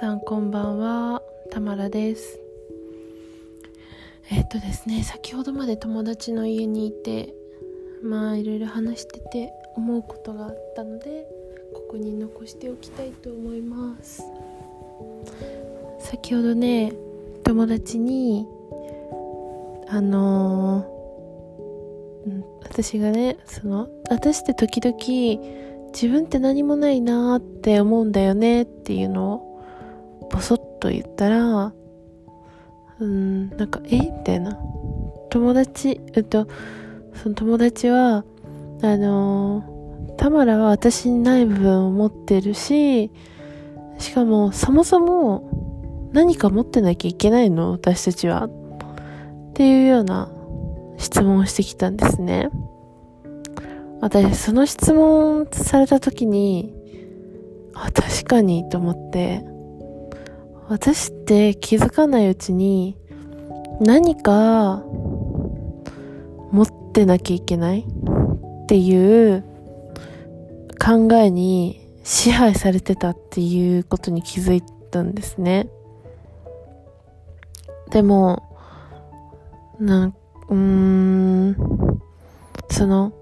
さんこんばんは。たまらです。えっとですね先ほどまで友達の家にいてまあいろいろ話してて思うことがあったのでここに残しておきたいと思います。先ほどね友達にあのー、私がねその私って時々自分って何もないなーって思うんだよねっていうのをボソッと言ったら、うん、なんか、え？みたいな。友達、えっと、その友達は、あのー、タマラは私にない部分を持ってるし、しかも、そもそも、何か持ってなきゃいけないの？私たちは。っていうような質問をしてきたんですね。私、その質問された時に、あ、確かにと思って、私って気づかないうちに何か持ってなきゃいけない？っていう考えに支配されてたっていうことに気づいたんですね。でも、なん、うーん、その、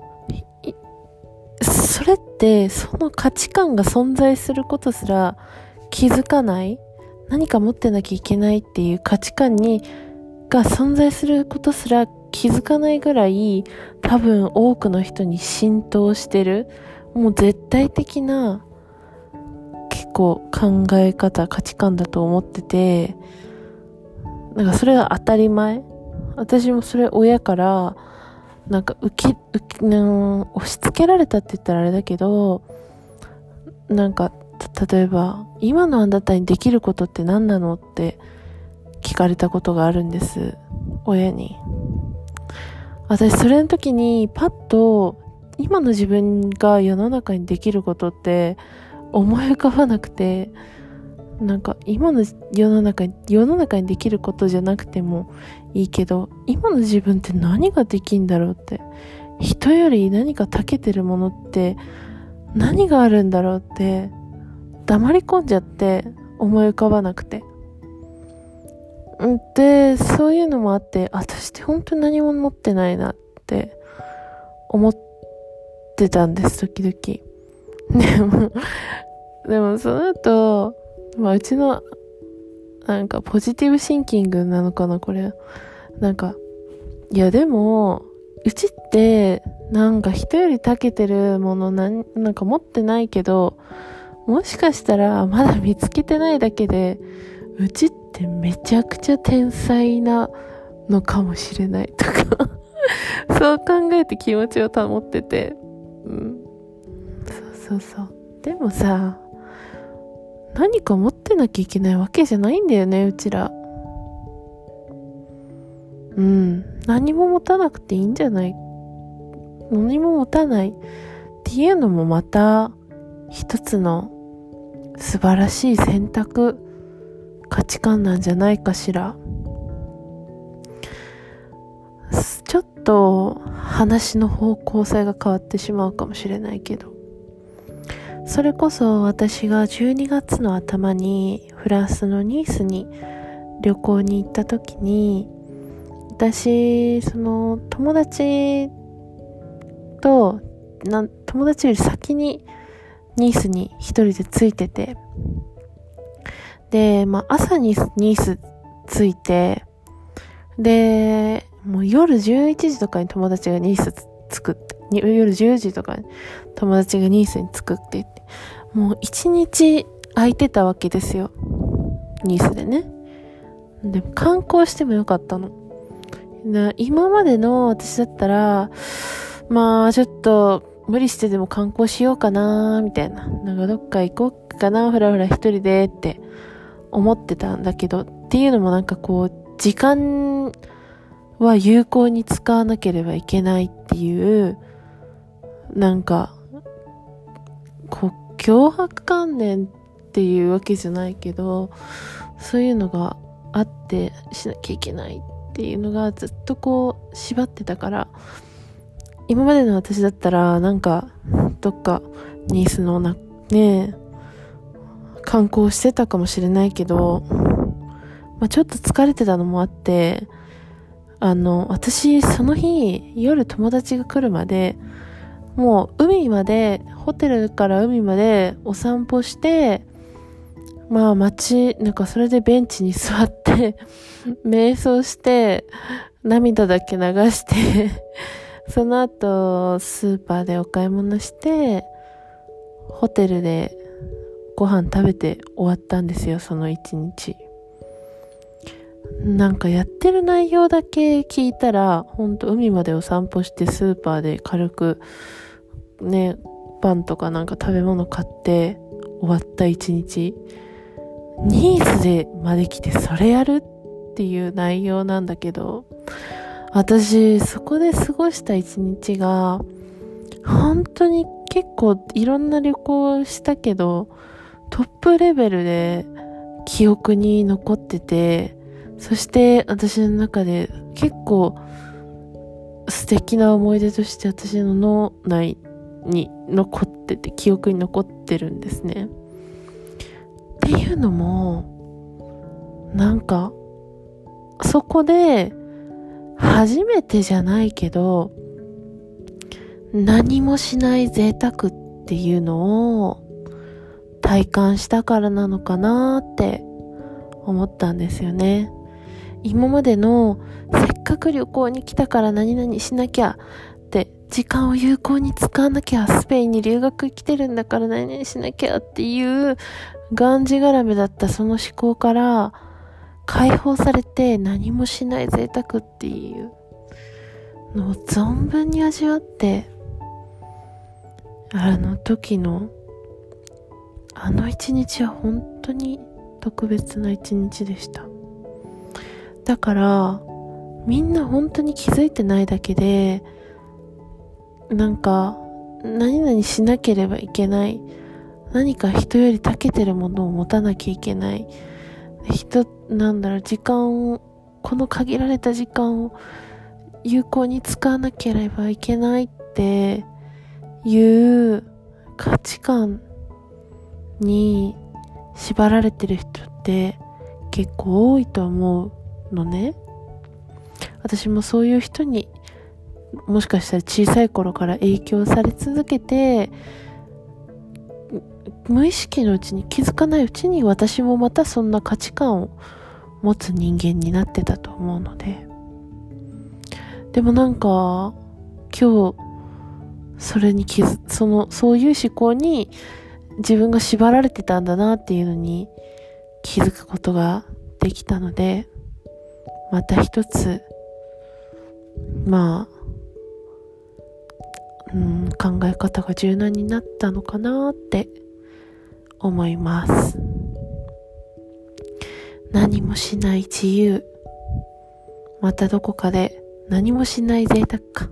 それって、その価値観が存在することすら気づかない？何か持ってなきゃいけないっていう価値観に、が存在することすら気づかないぐらい多分多くの人に浸透してる。もう絶対的な結構考え方、価値観だと思ってて、なんかそれが当たり前。私もそれ親から、なんか受け、受け、押し付けられたって言ったらあれだけど、なんか例えば、今のあなたにできることって何なのって聞かれたことがあるんです。親に。私、それの時にパッと、今の自分が世の中にできることって思い浮かばなくて、なんか今の世の中に、世の中にできることじゃなくてもいいけど、今の自分って何ができんだろうって。人より何か長けてるものって何があるんだろうって黙り込んじゃって思い浮かばなくて。で、そういうのもあって、私って本当に何も持ってないなって思ってたんです、時々。でも、でもその後、まあうちの、なんかポジティブシンキングなのかな、これ。なんか、いやでも、うちって、なんか人より長けてるものなんなんか持ってないけど、もしかしたらまだ見つけてないだけで、うちってめちゃくちゃ天才なのかもしれないとか そう考えて気持ちを保ってて、うん。そうそうそう。でもさ、何か持ってなきゃいけないわけじゃないんだよね、うちら。うん。何も持たなくていいんじゃない？何も持たないっていうのもまた一つの素晴らしい選択価値観なんじゃないかしら。ちょっと話の方向性が変わってしまうかもしれないけど。それこそ私が12月の頭にフランスのニースに旅行に行った時に私その友達とな友達より先にニースに一人でついてて、で、まあ、朝にニース着いて、で、もう夜11時とかに友達がニース着くって、夜10時とかに友達がニースに着くって言って、もう一日空いてたわけですよ。ニースでね。で、観光してもよかったの。今までの私だったら、まあ、ちょっと、無理してでも観光しようかなみたいな。なんかどっか行こうかなふらふら一人でって思ってたんだけど、っていうのもなんかこう、時間は有効に使わなければいけないっていう、なんか、こう、脅迫観念っていうわけじゃないけど、そういうのがあってしなきゃいけないっていうのがずっとこう縛ってたから、今までの私だったら、なんか、どっか、ニースのな、ね観光してたかもしれないけど、まあ、ちょっと疲れてたのもあって、あの、私、その日、夜友達が来るまで、もう海まで、ホテルから海までお散歩して、まあ街、なんかそれでベンチに座って瞑想して、涙だけ流してその後、スーパーでお買い物して、ホテルでご飯食べて終わったんですよ、その一日。なんかやってる内容だけ聞いたら、ほんと海までお散歩してスーパーで軽く、ね、パンとかなんか食べ物買って終わった一日。ニーズでまで来てそれやるっていう内容なんだけど、私、そこで過ごした一日が、本当に結構いろんな旅行したけど、トップレベルで記憶に残ってて、そして私の中で結構素敵な思い出として私の脳内に残ってて、記憶に残ってるんですね。っていうのも、なんか、そこで初めてじゃないけど、何もしない贅沢っていうのを体感したからなのかなって思ったんですよね。今までのせっかく旅行に来たから何々しなきゃって時間を有効に使わなきゃスペインに留学来てるんだから何々しなきゃっていうがんじがらめだったその思考から解放されて何もしない贅沢っていうのを存分に味わってあの時のあの一日は本当に特別な一日でした。だからみんな本当に気づいてないだけでなんか何々しなければいけない。何か人より長けてるものを持たなきゃいけない。人、なんだろう、時間を、この限られた時間を有効に使わなければいけないっていう価値観に縛られてる人って結構多いと思うのね。私もそういう人にもしかしたら小さい頃から影響され続けて無意識のうちに気づかないうちに私もまたそんな価値観を持つ人間になってたと思うので。でもなんか今日それに気づそのそういう思考に自分が縛られてたんだなっていうのに気づくことができたのでまた一つまあうん、考え方が柔軟になったのかなって思います。何もしない自由。またどこかで何もしない贅沢か。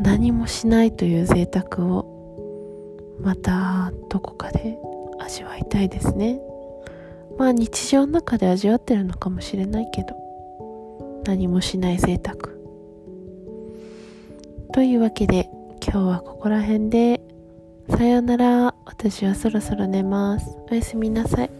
何もしないという贅沢をまたどこかで味わいたいですね。まあ日常の中で味わってるのかもしれないけど何もしない贅沢。というわけで今日はここら辺でさようなら。私はそろそろ寝ます。おやすみなさい。